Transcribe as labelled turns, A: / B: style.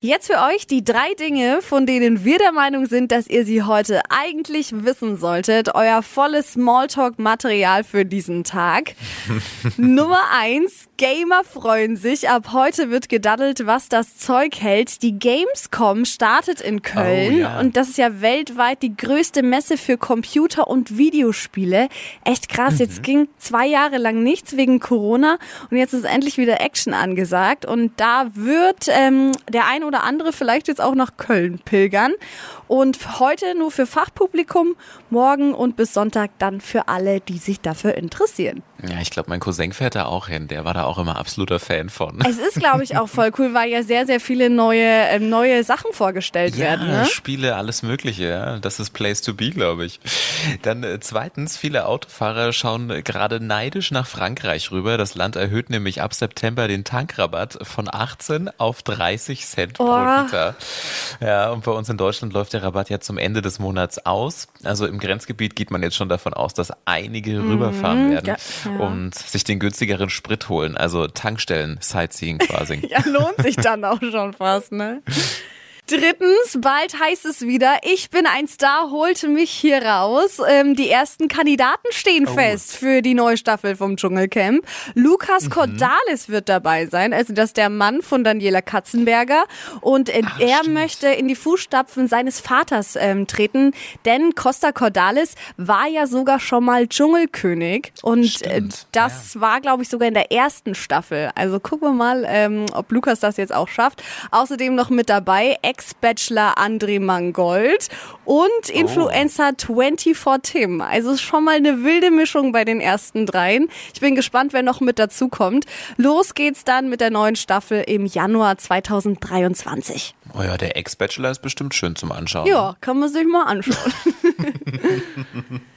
A: Jetzt für euch die drei Dinge, von denen wir der Meinung sind, dass ihr sie heute eigentlich wissen solltet. Euer volles Smalltalk-Material für diesen Tag. Nummer eins. Gamer freuen sich. Ab heute wird gedaddelt, was das Zeug hält. Die Gamescom startet in Köln.
B: Oh, ja.
A: Und das ist ja weltweit die größte Messe für Computer- und Videospiele. Echt krass.
B: Mhm.
A: Jetzt ging zwei Jahre lang nichts wegen Corona. Und jetzt ist endlich wieder Action angesagt. Und da wird ähm, der ein oder andere vielleicht jetzt auch nach Köln pilgern. Und heute nur für Fachpublikum, morgen und bis Sonntag dann für alle, die sich dafür interessieren.
B: Ja, ich glaube, mein Cousin fährt da auch hin. Der war da auch immer absoluter Fan von.
A: Es ist, glaube ich, auch voll cool, weil ja sehr, sehr viele neue, ähm, neue Sachen vorgestellt
B: Ja,
A: werden. Ne?
B: Spiele, alles Mögliche, ja. Das ist Place to be, glaube ich. Dann äh, zweitens, viele Autofahrer schauen äh, gerade neidisch nach Frankreich rüber. Das Land erhöht nämlich ab September den Tankrabatt von 18 auf 30 Cent pro
A: Oh.
B: Liter. Ja, und bei uns in Deutschland läuft der Rabatt ja zum Ende des Monats aus. Also im Grenzgebiet geht man jetzt schon davon aus, dass einige rüberfahren werden
A: Mhm, ja, ja.
B: und sich den günstigeren Sprit holen. Also Tankstellen, Sightseeing quasi.
A: Ja, lohnt sich dann auch schon fast, ne? Drittens, bald heißt es wieder, ich bin ein Star, holte mich hier raus. Ähm, die ersten Kandidaten stehen fest für die neue Staffel vom Dschungelcamp. Lukas Cordalis wird dabei sein, also das ist der Mann von Daniela Katzenberger. Und äh,
B: Ach,
A: er
B: stimmt.
A: möchte in die Fußstapfen seines Vaters ähm, treten, denn Costa Cordalis war ja sogar schon mal Dschungelkönig. Und äh, das war, glaube ich, sogar in der ersten Staffel. Also gucken wir mal, ähm, ob Lukas das jetzt auch schafft. Außerdem noch mit dabei Ex-Bachelor André Mangold und Influencer 24 Tim. Also ist schon mal eine wilde Mischung bei den ersten dreien. Ich bin gespannt, wer noch mit dazu kommt. Los geht's dann mit der neuen Staffel im Januar 2023.
B: Oh ja, der Ex-Bachelor ist bestimmt schön zum Anschauen.
A: Ja, kann man sich mal anschauen.